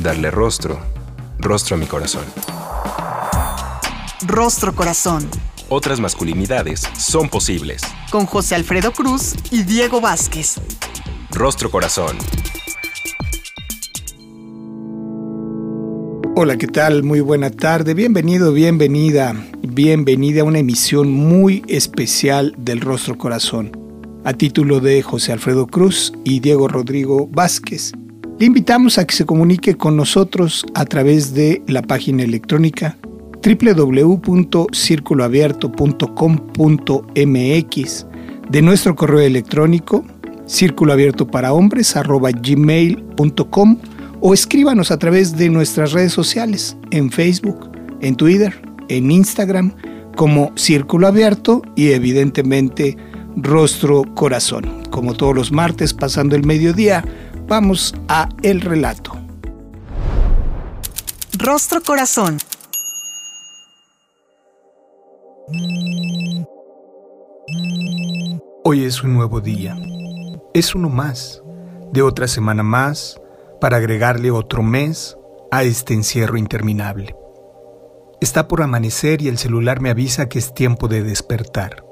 darle rostro, rostro a mi corazón. Rostro Corazón. Otras masculinidades son posibles. Con José Alfredo Cruz y Diego Vázquez. Rostro Corazón. Hola, ¿qué tal? Muy buena tarde. Bienvenido, bienvenida, bienvenida a una emisión muy especial del Rostro Corazón, a título de José Alfredo Cruz y Diego Rodrigo Vázquez. Le invitamos a que se comunique con nosotros a través de la página electrónica www.circuloabierto.com.mx, de nuestro correo electrónico círculoabierto o escríbanos a través de nuestras redes sociales en Facebook, en Twitter, en Instagram como Círculo Abierto y evidentemente Rostro Corazón. Como todos los martes pasando el mediodía, Vamos a el relato. Rostro Corazón. Hoy es un nuevo día. Es uno más, de otra semana más, para agregarle otro mes a este encierro interminable. Está por amanecer y el celular me avisa que es tiempo de despertar.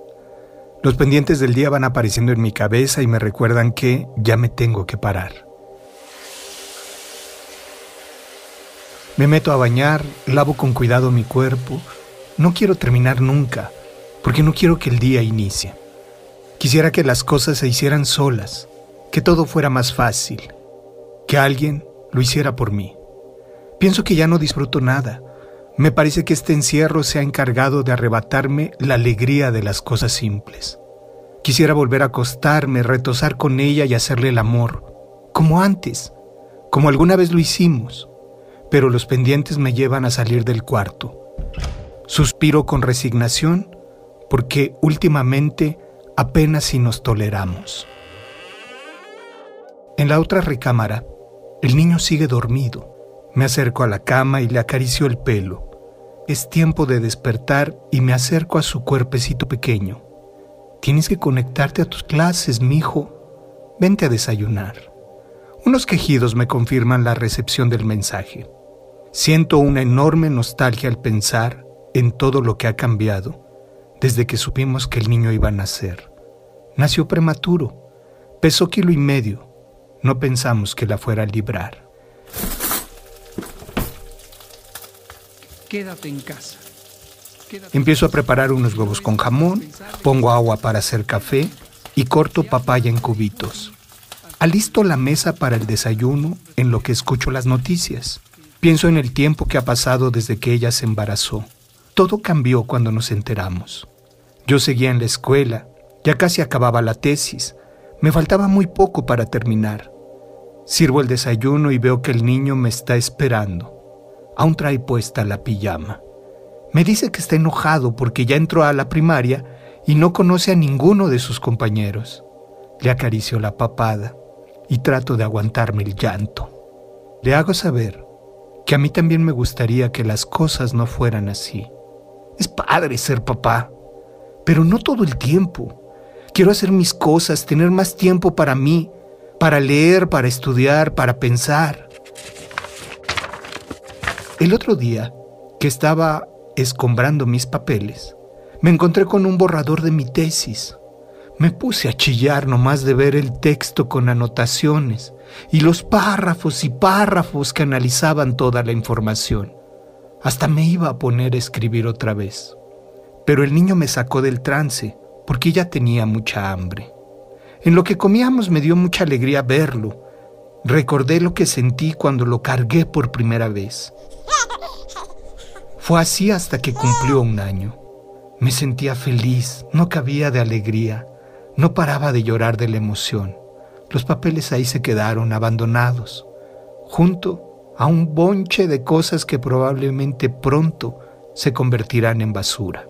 Los pendientes del día van apareciendo en mi cabeza y me recuerdan que ya me tengo que parar. Me meto a bañar, lavo con cuidado mi cuerpo. No quiero terminar nunca, porque no quiero que el día inicie. Quisiera que las cosas se hicieran solas, que todo fuera más fácil, que alguien lo hiciera por mí. Pienso que ya no disfruto nada. Me parece que este encierro se ha encargado de arrebatarme la alegría de las cosas simples. Quisiera volver a acostarme, retosar con ella y hacerle el amor, como antes, como alguna vez lo hicimos, pero los pendientes me llevan a salir del cuarto. Suspiro con resignación porque últimamente apenas si nos toleramos. En la otra recámara, el niño sigue dormido. Me acerco a la cama y le acaricio el pelo. Es tiempo de despertar y me acerco a su cuerpecito pequeño. Tienes que conectarte a tus clases, mijo. Vente a desayunar. Unos quejidos me confirman la recepción del mensaje. Siento una enorme nostalgia al pensar en todo lo que ha cambiado desde que supimos que el niño iba a nacer. Nació prematuro, pesó kilo y medio. No pensamos que la fuera a librar. Quédate en casa. Empiezo a preparar unos huevos con jamón, pongo agua para hacer café y corto papaya en cubitos. Alisto la mesa para el desayuno en lo que escucho las noticias. Pienso en el tiempo que ha pasado desde que ella se embarazó. Todo cambió cuando nos enteramos. Yo seguía en la escuela, ya casi acababa la tesis, me faltaba muy poco para terminar. Sirvo el desayuno y veo que el niño me está esperando. Aún trae puesta la pijama. Me dice que está enojado porque ya entró a la primaria y no conoce a ninguno de sus compañeros. Le acaricio la papada y trato de aguantarme el llanto. Le hago saber que a mí también me gustaría que las cosas no fueran así. Es padre ser papá, pero no todo el tiempo. Quiero hacer mis cosas, tener más tiempo para mí, para leer, para estudiar, para pensar. El otro día, que estaba escombrando mis papeles, me encontré con un borrador de mi tesis. Me puse a chillar nomás de ver el texto con anotaciones y los párrafos y párrafos que analizaban toda la información. Hasta me iba a poner a escribir otra vez. Pero el niño me sacó del trance porque ya tenía mucha hambre. En lo que comíamos me dio mucha alegría verlo. Recordé lo que sentí cuando lo cargué por primera vez. Fue así hasta que cumplió un año. Me sentía feliz, no cabía de alegría, no paraba de llorar de la emoción. Los papeles ahí se quedaron abandonados, junto a un bonche de cosas que probablemente pronto se convertirán en basura.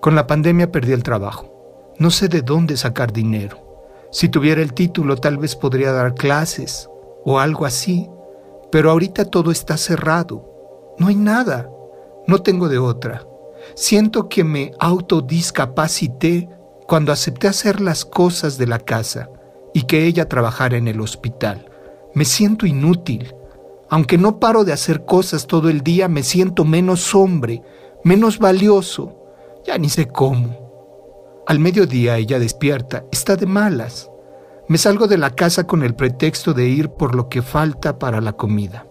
Con la pandemia perdí el trabajo. No sé de dónde sacar dinero. Si tuviera el título tal vez podría dar clases o algo así, pero ahorita todo está cerrado. No hay nada. No tengo de otra. Siento que me autodiscapacité cuando acepté hacer las cosas de la casa y que ella trabajara en el hospital. Me siento inútil. Aunque no paro de hacer cosas todo el día, me siento menos hombre, menos valioso. Ya ni sé cómo. Al mediodía ella despierta, está de malas. Me salgo de la casa con el pretexto de ir por lo que falta para la comida.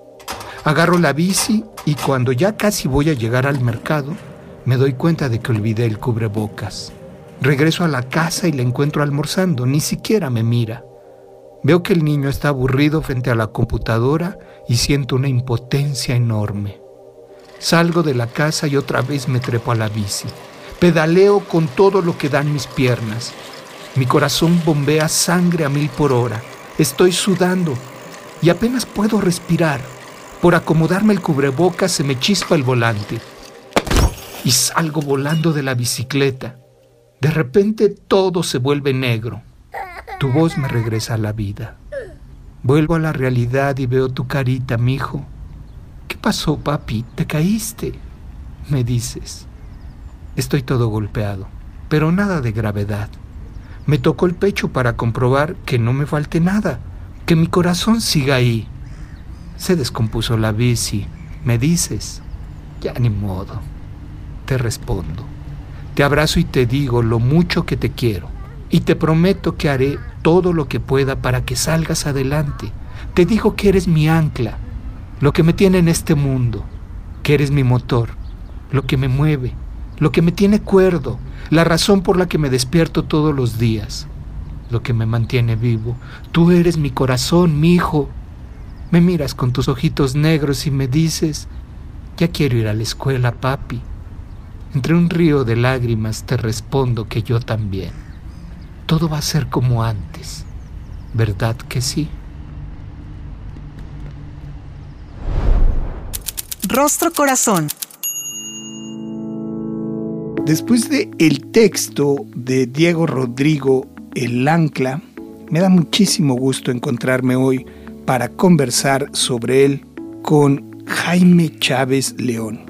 Agarro la bici y cuando ya casi voy a llegar al mercado, me doy cuenta de que olvidé el cubrebocas. Regreso a la casa y la encuentro almorzando, ni siquiera me mira. Veo que el niño está aburrido frente a la computadora y siento una impotencia enorme. Salgo de la casa y otra vez me trepo a la bici. Pedaleo con todo lo que dan mis piernas. Mi corazón bombea sangre a mil por hora. Estoy sudando y apenas puedo respirar. Por acomodarme el cubrebocas se me chispa el volante y salgo volando de la bicicleta. De repente todo se vuelve negro. Tu voz me regresa a la vida. Vuelvo a la realidad y veo tu carita, mijo. ¿Qué pasó, papi? ¿Te caíste? Me dices. Estoy todo golpeado, pero nada de gravedad. Me tocó el pecho para comprobar que no me falte nada, que mi corazón siga ahí. Se descompuso la bici, me dices. Ya ni modo. Te respondo. Te abrazo y te digo lo mucho que te quiero. Y te prometo que haré todo lo que pueda para que salgas adelante. Te digo que eres mi ancla, lo que me tiene en este mundo, que eres mi motor, lo que me mueve, lo que me tiene cuerdo, la razón por la que me despierto todos los días, lo que me mantiene vivo. Tú eres mi corazón, mi hijo. Me miras con tus ojitos negros y me dices, ya quiero ir a la escuela, papi. Entre un río de lágrimas te respondo que yo también. Todo va a ser como antes, ¿verdad que sí? Rostro Corazón. Después de el texto de Diego Rodrigo El Ancla, me da muchísimo gusto encontrarme hoy para conversar sobre él con Jaime Chávez León.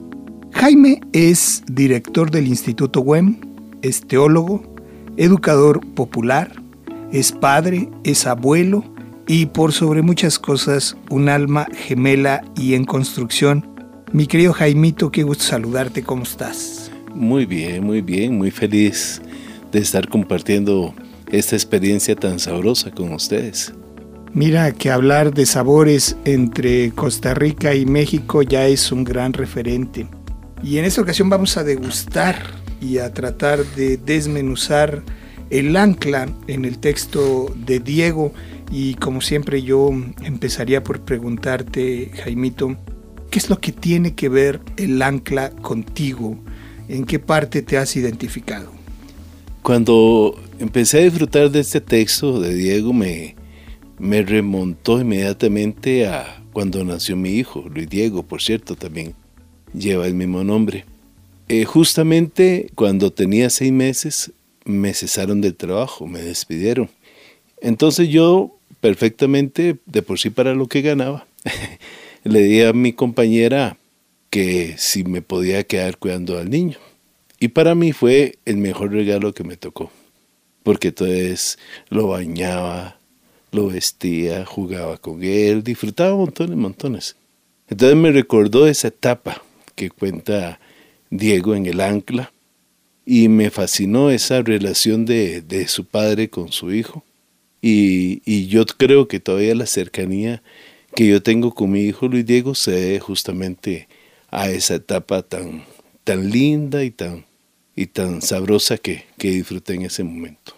Jaime es director del Instituto WEM, es teólogo, educador popular, es padre, es abuelo y por sobre muchas cosas un alma gemela y en construcción. Mi querido Jaimito, qué gusto saludarte, ¿cómo estás? Muy bien, muy bien, muy feliz de estar compartiendo esta experiencia tan sabrosa con ustedes. Mira que hablar de sabores entre Costa Rica y México ya es un gran referente. Y en esta ocasión vamos a degustar y a tratar de desmenuzar el ancla en el texto de Diego. Y como siempre yo empezaría por preguntarte, Jaimito, ¿qué es lo que tiene que ver el ancla contigo? ¿En qué parte te has identificado? Cuando empecé a disfrutar de este texto de Diego me, me remontó inmediatamente a cuando nació mi hijo, Luis Diego, por cierto, también lleva el mismo nombre. Eh, justamente cuando tenía seis meses me cesaron del trabajo, me despidieron. Entonces yo perfectamente, de por sí para lo que ganaba, le di a mi compañera que si me podía quedar cuidando al niño. Y para mí fue el mejor regalo que me tocó, porque entonces lo bañaba, lo vestía, jugaba con él, disfrutaba montones, montones. Entonces me recordó esa etapa que cuenta Diego en el ancla y me fascinó esa relación de, de su padre con su hijo. Y, y, yo creo que todavía la cercanía que yo tengo con mi hijo Luis Diego se debe justamente a esa etapa tan, tan linda y tan, y tan sabrosa que, que disfruté en ese momento.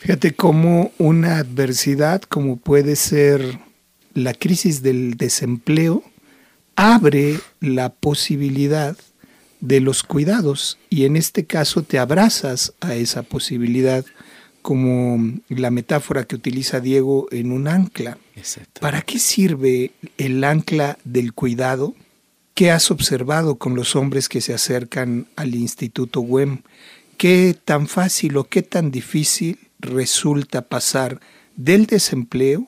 Fíjate cómo una adversidad como puede ser la crisis del desempleo abre la posibilidad de los cuidados y en este caso te abrazas a esa posibilidad como la metáfora que utiliza Diego en un ancla. ¿Para qué sirve el ancla del cuidado? ¿Qué has observado con los hombres que se acercan al Instituto WEM? ¿Qué tan fácil o qué tan difícil resulta pasar del desempleo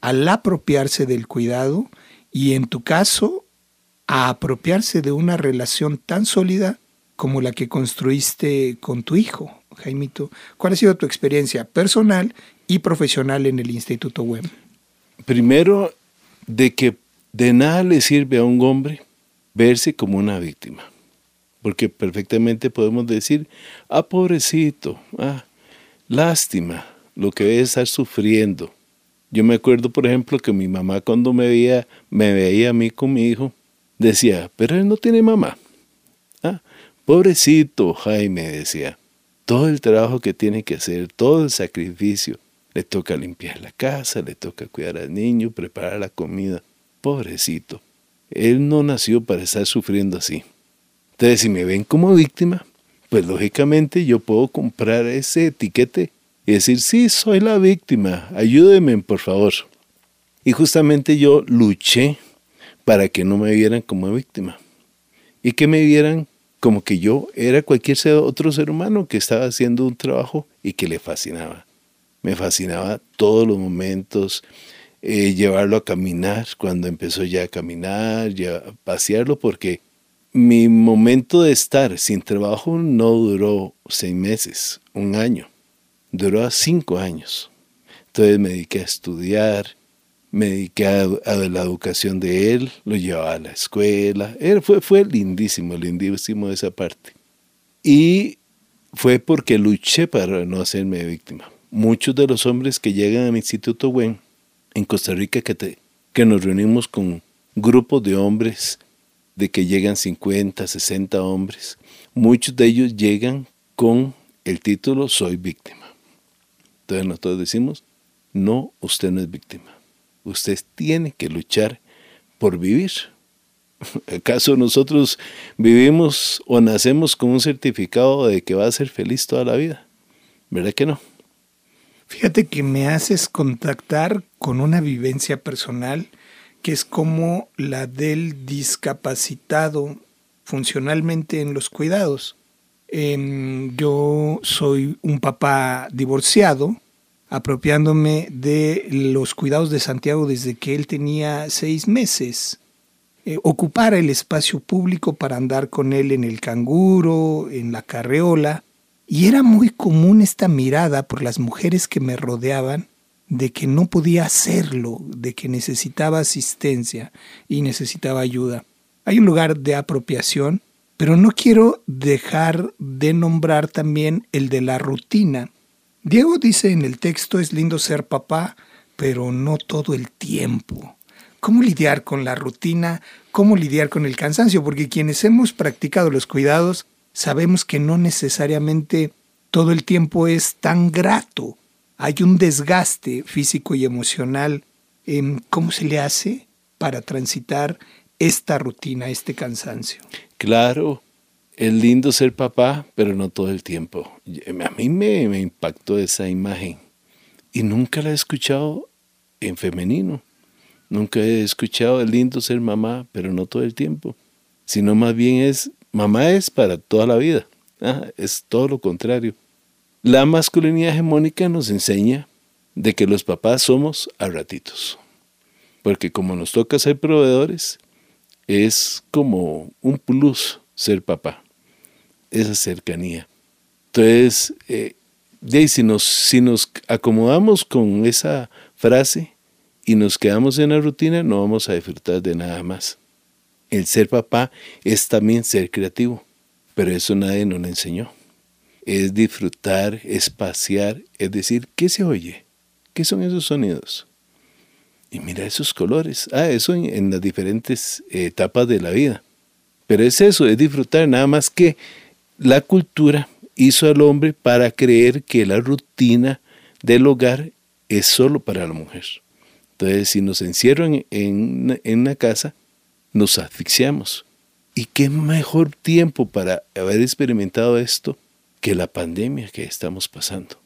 al apropiarse del cuidado y en tu caso a apropiarse de una relación tan sólida como la que construiste con tu hijo, Jaimito. ¿Cuál ha sido tu experiencia personal y profesional en el Instituto WEM? Primero, de que de nada le sirve a un hombre verse como una víctima. Porque perfectamente podemos decir, ah, pobrecito, ah, lástima, lo que debe estar sufriendo. Yo me acuerdo, por ejemplo, que mi mamá cuando me veía, me veía a mí con mi hijo, decía, pero él no tiene mamá. Ah, pobrecito Jaime, decía, todo el trabajo que tiene que hacer, todo el sacrificio. Le toca limpiar la casa, le toca cuidar al niño, preparar la comida. Pobrecito. Él no nació para estar sufriendo así. Entonces, si me ven como víctima, pues lógicamente yo puedo comprar ese etiquete y decir, sí, soy la víctima, ayúdenme por favor. Y justamente yo luché para que no me vieran como víctima y que me vieran como que yo era cualquier otro ser humano que estaba haciendo un trabajo y que le fascinaba. Me fascinaba todos los momentos, eh, llevarlo a caminar, cuando empezó ya a caminar, ya a pasearlo, porque mi momento de estar sin trabajo no duró seis meses, un año, duró cinco años. Entonces me dediqué a estudiar, me dediqué a, la educación de él, lo llevaba a la escuela, fue, fue lindísimo, lindísimo esa parte. Y fue porque luché para no hacerme víctima. Muchos de los hombres que llegan a mi instituto WEN en Costa Rica que, que nos reunimos con grupos de hombres de que llegan 50, 60 hombres. Muchos de ellos llegan con el título Soy víctima. Entonces nosotros decimos, no, usted no es víctima. Usted tiene que luchar por vivir. ¿Acaso nosotros vivimos o nacemos con un certificado de que va a ser feliz toda la vida? ¿Verdad que no? Fíjate que me haces contactar con una vivencia personal que es como la del discapacitado funcionalmente en los cuidados. Yo soy un papá divorciado, apropiándome de los cuidados de Santiago desde que él tenía seis meses. Eh, ocupar el espacio público para andar con él en el canguro, en la carreola, y era muy común esta mirada por las mujeres que me rodeaban de que no podía hacerlo, de que necesitaba asistencia y necesitaba ayuda. Hay un lugar de apropiación, pero no quiero dejar de nombrar también el de la rutina. Diego dice en el texto es lindo ser papá, pero no todo el tiempo. ¿Cómo lidiar con la rutina? ¿Cómo lidiar con el cansancio? Porque quienes hemos practicado los cuidados sabemos que no necesariamente todo el tiempo es tan grato. Hay un desgaste físico y emocional. ¿Cómo se le hace para transitar esta rutina, este cansancio? Claro, es lindo ser papá, pero no todo el tiempo. A mí me, impactó esa imagen y nunca la he escuchado en femenino. Nunca he escuchado es lindo ser mamá, pero no todo el tiempo. Sino más bien es Mamá es para toda la vida. Ah, es todo lo contrario. La masculinidad hegemónica nos enseña de que los papás somos a ratitos. Porque como nos toca ser proveedores, es como un plus ser papá. Esa cercanía. Entonces, eh, si, nos, si nos acomodamos con esa frase y nos quedamos en la rutina, no vamos a disfrutar de nada más. El ser papá es también ser creativo, pero eso nadie nos lo enseñó. Es disfrutar, es pasear, es decir, ¿qué se oye? ¿Qué son esos sonidos? Y mira esos colores. Ah, eso en, las diferentes etapas de la vida. Pero es eso, es disfrutar, nada más que la cultura hizo al hombre para creer que la rutina del hogar es solo para la mujer. Entonces, si nos encierran en, en una casa, nos asfixiamos. ¿Y qué mejor tiempo para haber experimentado esto que la pandemia que estamos pasando?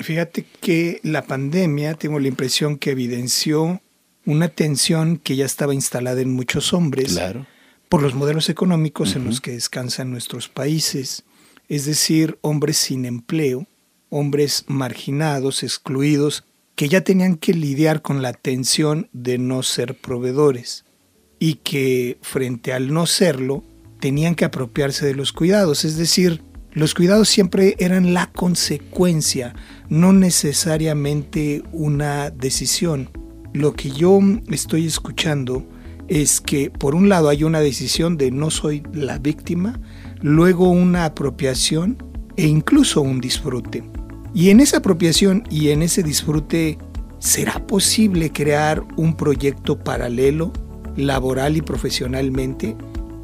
Fíjate que la pandemia, tengo la impresión que evidenció una tensión que ya estaba instalada en muchos hombres Claro. por los modelos económicos en los que descansan nuestros países, es decir, hombres sin empleo, hombres marginados, excluidos, que ya tenían que lidiar con la tensión de no ser proveedores y que frente al no serlo tenían que apropiarse de los cuidados, es decir, los cuidados siempre eran la consecuencia, no necesariamente una decisión. Lo que yo estoy escuchando es que por un lado hay una decisión de no soy la víctima, luego una apropiación e incluso un disfrute. Y en esa apropiación y en ese disfrute, ¿será posible crear un proyecto paralelo, laboral y profesionalmente,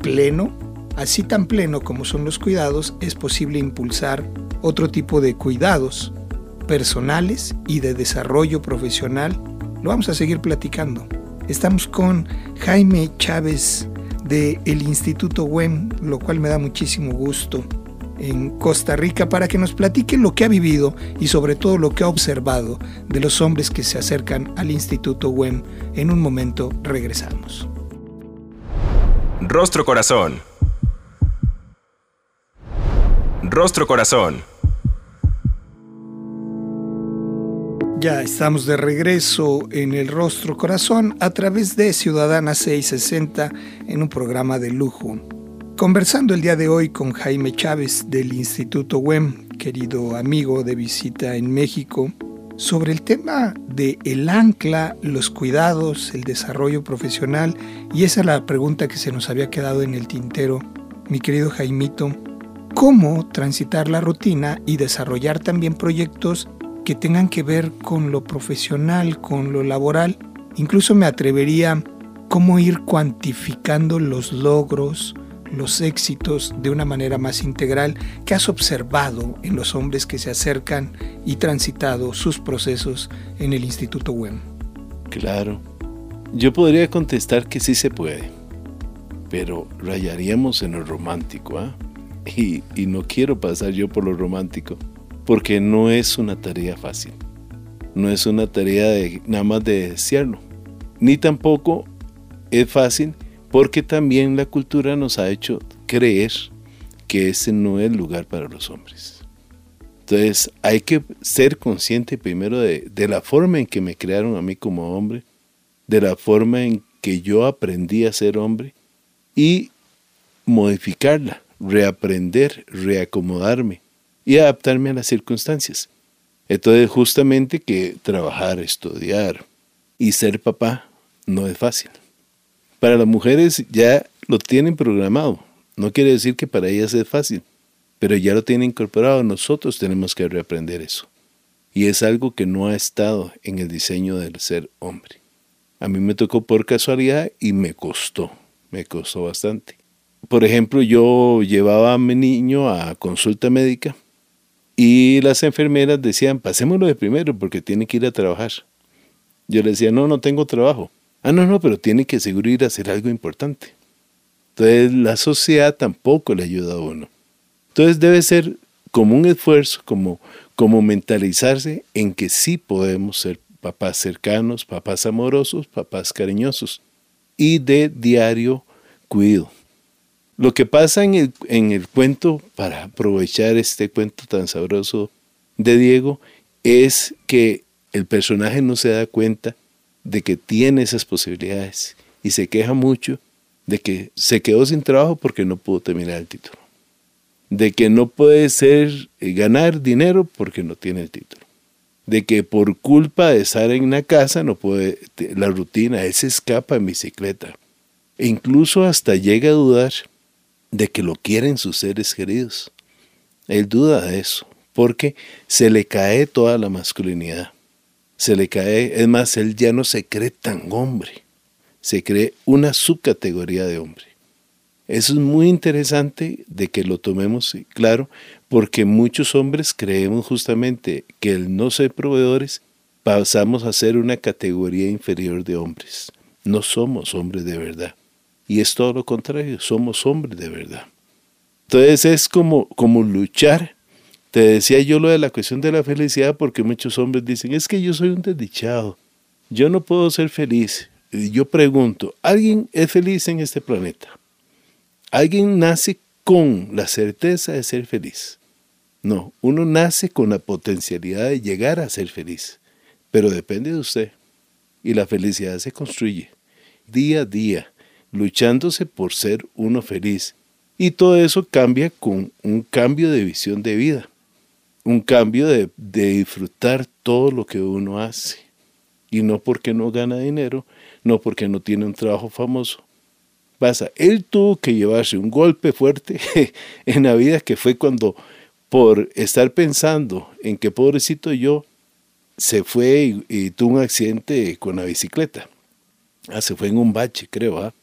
pleno? Así tan pleno como son los cuidados, es posible impulsar otro tipo de cuidados personales y de desarrollo profesional. Lo vamos a seguir platicando. Estamos con Jaime Chávez del el Instituto WEM, lo cual me da muchísimo gusto en Costa Rica para que nos platique lo que ha vivido y sobre todo lo que ha observado de los hombres que se acercan al Instituto WEM. En un momento regresamos. Rostro Corazón. Rostro Corazón. Ya estamos de regreso en el Rostro Corazón a través de Ciudadana 660 en un programa de lujo. Conversando el día de hoy con Jaime Chávez del Instituto WEM, querido amigo de visita en México, sobre el tema de el ancla, los cuidados, el desarrollo profesional, y esa es la pregunta que se nos había quedado en el tintero, mi querido Jaimito, ¿cómo transitar la rutina y desarrollar también proyectos que tengan que ver con lo profesional, con lo laboral? Incluso me atrevería cómo ir cuantificando los logros, los éxitos de una manera más integral que has observado en los hombres que se acercan y transitado sus procesos en el Instituto WEM. Claro. Yo podría contestar que sí se puede, pero rayaríamos en lo romántico, ¿ah? Y, no quiero pasar yo por lo romántico, porque no es una tarea fácil. No es una tarea de nada más de desearlo. Ni tampoco es fácil porque también la cultura nos ha hecho creer que ese no es el lugar para los hombres. Entonces hay que ser consciente primero de, la forma en que me crearon a mí como hombre, de la forma en que yo aprendí a ser hombre y modificarla, reaprender, reacomodarme y adaptarme a las circunstancias. Entonces justamente que trabajar, estudiar y ser papá no es fácil. Para las mujeres ya lo tienen programado. No quiere decir que para ellas es fácil, pero ya lo tienen incorporado. Nosotros tenemos que reaprender eso. Y es algo que no ha estado en el diseño del ser hombre. A mí me tocó por casualidad y me costó, me costó bastante. Por ejemplo, yo llevaba a mi niño a consulta médica y las enfermeras decían, pasémoslo de primero porque tiene que ir a trabajar. Yo le decía, no, no tengo trabajo. Ah, no, no, pero tiene que seguro ir a hacer algo importante. Entonces la sociedad tampoco le ayuda a uno. Entonces debe ser como un esfuerzo, como, como mentalizarse en que sí podemos ser papás cercanos, papás amorosos, papás cariñosos y de diario cuido. Lo que pasa en el, en el cuento, para aprovechar este cuento tan sabroso de Diego, es que el personaje no se da cuenta de que tiene esas posibilidades y se queja mucho de que se quedó sin trabajo porque no pudo terminar el título. De que no puede ser ganar dinero porque no tiene el título. De que por culpa de estar en una casa no puede la rutina, él se escapa en bicicleta. E incluso hasta llega a dudar de que lo quieren sus seres queridos. Él duda de eso, porque se le cae toda la masculinidad se le cae, es más, él ya no se cree tan hombre, se cree una subcategoría de hombre. Eso es muy interesante de que lo tomemos claro, porque muchos hombres creemos justamente que el no ser proveedores pasamos a ser una categoría inferior de hombres. No somos hombres de verdad. Y es todo lo contrario, somos hombres de verdad. Entonces es como, como luchar Te decía yo lo de la cuestión de la felicidad porque muchos hombres dicen, es que yo soy un desdichado, yo no puedo ser feliz. Y yo pregunto, ¿alguien es feliz en este planeta? ¿Alguien nace con la certeza de ser feliz? No, uno nace con la potencialidad de llegar a ser feliz, pero depende de usted. Y la felicidad se construye día a día, luchándose por ser uno feliz. Y todo eso cambia con un cambio de visión de vida, un cambio de, disfrutar todo lo que uno hace. Y no porque no gana dinero, no porque no tiene un trabajo famoso. Pasa, él tuvo que llevarse un golpe fuerte en la vida que fue cuando por estar pensando en que pobrecito yo se fue y, tuvo un accidente con la bicicleta. Ah, se fue en un bache, creo, ¿ah?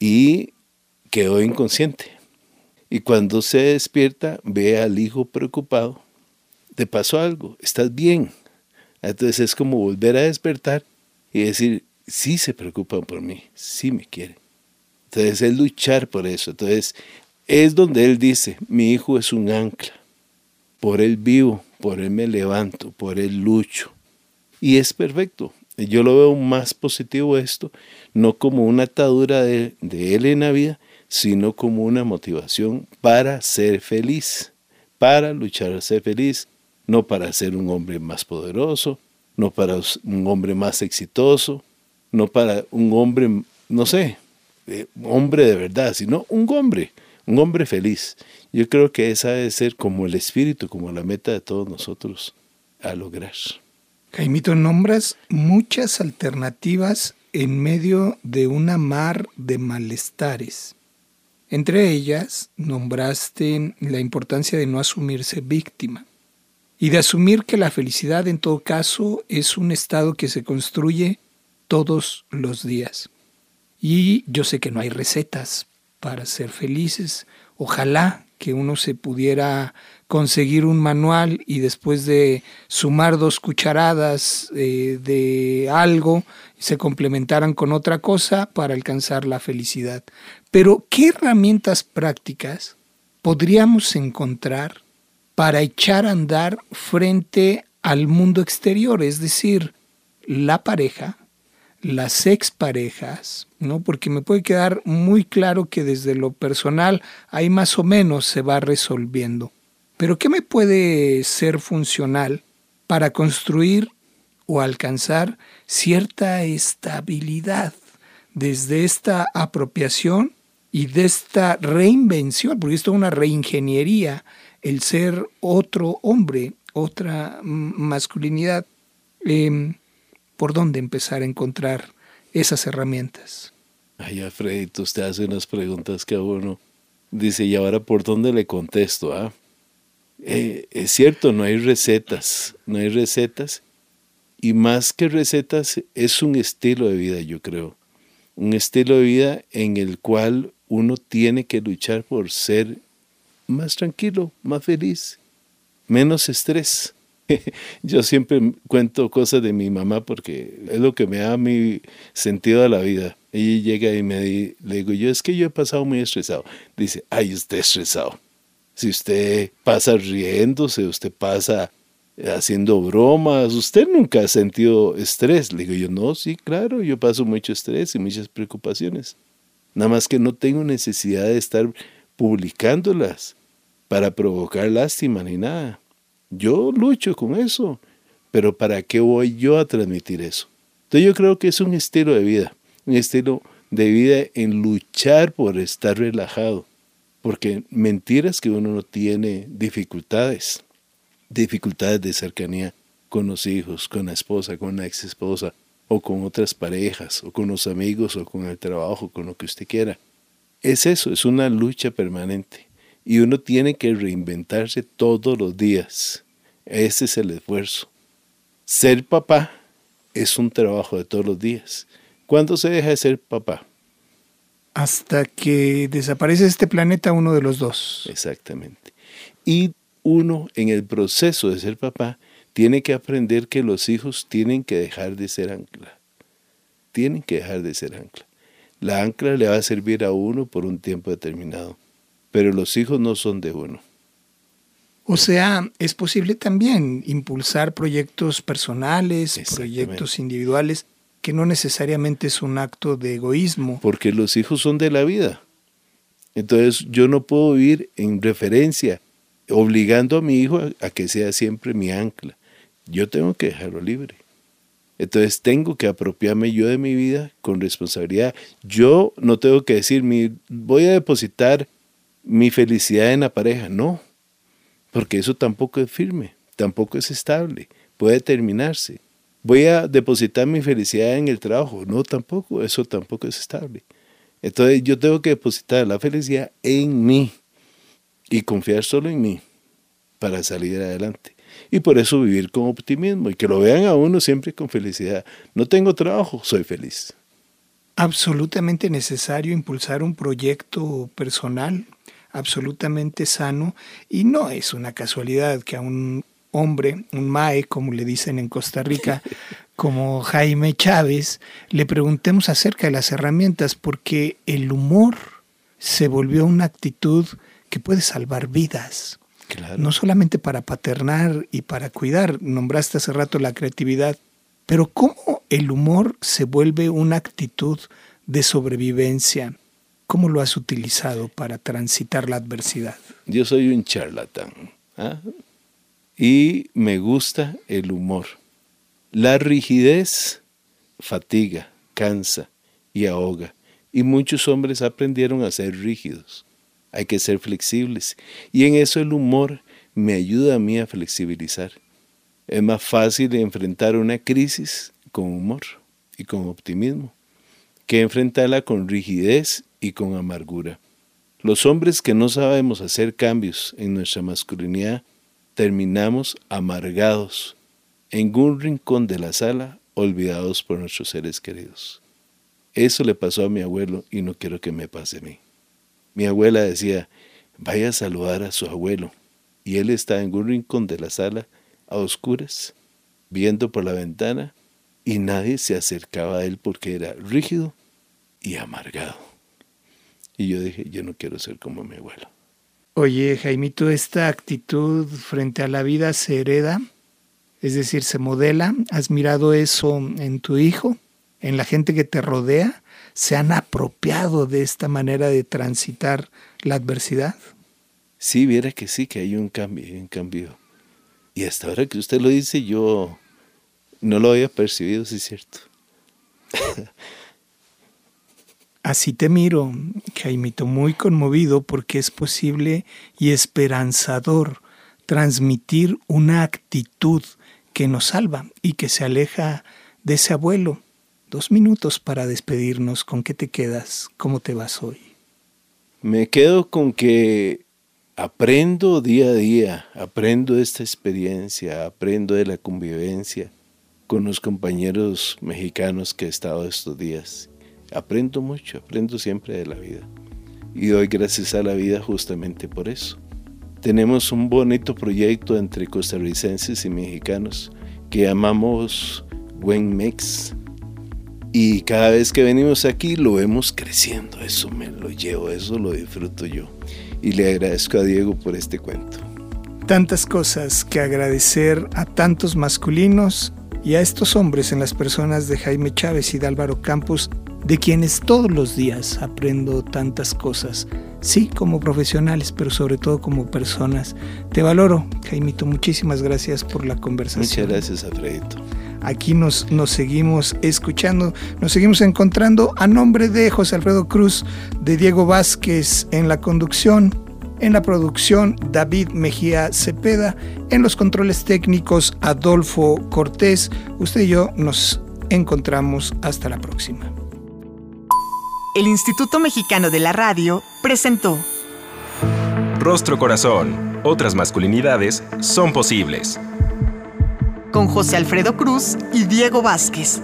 Y quedó inconsciente. Y cuando se despierta, ve al hijo preocupado. ¿Te pasó algo? ¿Estás bien? Entonces es como volver a despertar y decir, sí se preocupan por mí, sí me quieren. Entonces es luchar por eso. Entonces es donde él dice, mi hijo es un ancla. Por él vivo, por él me levanto, por él lucho. Y es perfecto. Yo lo veo más positivo esto, no como una atadura de, él en la vida, sino como una motivación para ser feliz, para luchar a ser feliz, no para ser un hombre más poderoso, no para un hombre más exitoso, no para un hombre, no sé, hombre de verdad, sino un hombre, un hombre feliz. Yo creo que esa debe ser como el espíritu, como la meta de todos nosotros a lograr. Jaimito, nombras muchas alternativas en medio de una mar de malestares. Entre ellas, nombraste la importancia de no asumirse víctima y de asumir que la felicidad en todo caso es un estado que se construye todos los días. Y yo sé que no hay recetas para ser felices. Ojalá que uno se pudiera conseguir un manual y después de sumar dos cucharadas eh, de algo se complementaran con otra cosa para alcanzar la felicidad. Pero, ¿qué herramientas prácticas podríamos encontrar para echar a andar frente al mundo exterior? Es decir, la pareja, las exparejas, ¿no? Porque me puede quedar muy claro que desde lo personal ahí más o menos se va resolviendo. Pero ¿qué me puede ser funcional para construir o alcanzar cierta estabilidad desde esta apropiación y de esta reinvención, porque esto es una reingeniería, el ser otro hombre, otra masculinidad. Em, por dónde empezar a encontrar esas herramientas. Ay, Alfredito, usted hace unas preguntas que a uno dice, ¿y ahora por dónde le contesto? Ah? Eh, es cierto, no hay recetas, no hay recetas. Y más que recetas, es un estilo de vida, yo creo. Un estilo de vida en el cual uno tiene que luchar por ser más tranquilo, más feliz, menos estrés. yo siempre cuento cosas de mi mamá porque es lo que me da mi sentido a la vida. Ella llega y me le digo, yo es que yo he pasado muy estresado. Dice, ay, usted estresado. Si usted pasa riéndose, usted pasa haciendo bromas, usted nunca ha sentido estrés. Le digo yo, no, sí, claro, yo paso mucho estrés y muchas preocupaciones. Nada más que no tengo necesidad de estar publicándolas para provocar lástima ni nada. Yo lucho con eso, pero ¿para qué voy yo a transmitir eso? Entonces yo creo que es un estilo de vida, un estilo de vida en luchar por estar relajado, porque mentiras que uno no tiene dificultades, dificultades de cercanía con los hijos, con la esposa, con la ex esposa, o con otras parejas, o con los amigos, o con el trabajo, con lo que usted quiera. Es eso, es una lucha permanente y uno tiene que reinventarse todos los días. Ese es el esfuerzo. Ser papá es un trabajo de todos los días. ¿Cuándo se deja de ser papá? Hasta que desaparece este planeta uno de los dos. Exactamente. Y uno en el proceso de ser papá tiene que aprender que los hijos tienen que dejar de ser ancla. Tienen que dejar de ser ancla. La ancla le va a servir a uno por un tiempo determinado pero los hijos no son de uno. O sea, es posible también impulsar proyectos personales, proyectos individuales, que no necesariamente es un acto de egoísmo. Porque los hijos son de la vida. Entonces yo no puedo vivir en referencia, obligando a mi hijo a, que sea siempre mi ancla. Yo tengo que dejarlo libre. Entonces tengo que apropiarme yo de mi vida con responsabilidad. Yo no tengo que decir, voy a depositar mi felicidad en la pareja. No, porque eso tampoco es firme, tampoco es estable, puede terminarse. Voy a depositar mi felicidad en el trabajo. No, tampoco, eso tampoco es estable. Entonces yo tengo que depositar la felicidad en mí y confiar solo en mí para salir adelante. Y por eso vivir con optimismo y que lo vean a uno siempre con felicidad. No tengo trabajo, soy feliz. Absolutamente necesario impulsar un proyecto personal, absolutamente sano, y no es una casualidad que a un hombre, un mae, como le dicen en Costa Rica, como Jaime Chávez, le preguntemos acerca de las herramientas, porque el humor se volvió una actitud que puede salvar vidas. No solamente para paternar y para cuidar, nombraste hace rato la creatividad, pero cómo el humor se vuelve una actitud de sobrevivencia. ¿Cómo lo has utilizado para transitar la adversidad? Yo soy un charlatán. ¿ah? Y me gusta el humor. La rigidez fatiga, cansa y ahoga, y muchos hombres aprendieron a ser rígidos. Hay que ser flexibles, y en eso el humor me ayuda a mí a flexibilizar. Es más fácil enfrentar una crisis con humor y con optimismo que enfrentarla con rigidez y con amargura. Los hombres que no sabemos hacer cambios en nuestra masculinidad terminamos amargados en un rincón de la sala, olvidados por nuestros seres queridos. Eso le pasó a mi abuelo y no quiero que me pase a mí. Mi abuela decía, vaya a saludar a su abuelo. Y él está en un rincón de la sala, a oscuras, viendo por la ventana, y nadie se acercaba a él porque era rígido y amargado. Y yo dije, yo no quiero ser como mi abuelo. Oye, Jaimito, ¿esta actitud frente a la vida se hereda? Es decir, ¿se modela? ¿Has mirado eso en tu hijo? ¿En la gente que te rodea? ¿Se han apropiado de esta manera de transitar la adversidad? Sí, viera que sí, que hay un cambio, un cambio. Y hasta ahora que usted lo dice, yo no lo había percibido, sí es cierto. Así te miro, Jaimito, muy conmovido porque es posible y esperanzador transmitir una actitud que nos salva y que se aleja de ese abuelo. Dos minutos para despedirnos. ¿Con qué te quedas? ¿Cómo te vas hoy? Me quedo con que aprendo día a día, aprendo esta experiencia, aprendo de la convivencia con los compañeros mexicanos que he estado estos días aprendo mucho, aprendo siempre de la vida. Y doy gracias a la vida justamente por eso. Tenemos un bonito proyecto entre costarricenses y mexicanos que llamamos Buen Mix. Y cada vez que venimos aquí lo vemos creciendo. Eso me lo llevo, eso lo disfruto yo. Y le agradezco a Diego por este cuento. Tantas cosas que agradecer a tantos masculinos y a estos hombres en las personas de Jaime Chávez y de Álvaro Campos de quienes todos los días aprendo tantas cosas, sí como profesionales, pero sobre todo como personas. Te valoro, Jaimito, muchísimas gracias por la conversación. Muchas gracias, Alfredito. Aquí nos, nos seguimos escuchando, nos seguimos encontrando a nombre de José Alfredo Cruz, de Diego Vázquez en la conducción, en la producción David Mejía Cepeda, en los controles técnicos Adolfo Cortés. Usted y yo nos encontramos hasta la próxima el Instituto Mexicano de la Radio presentó Rostro Corazón. Otras masculinidades son posibles. Con José Alfredo Cruz y Diego Vázquez.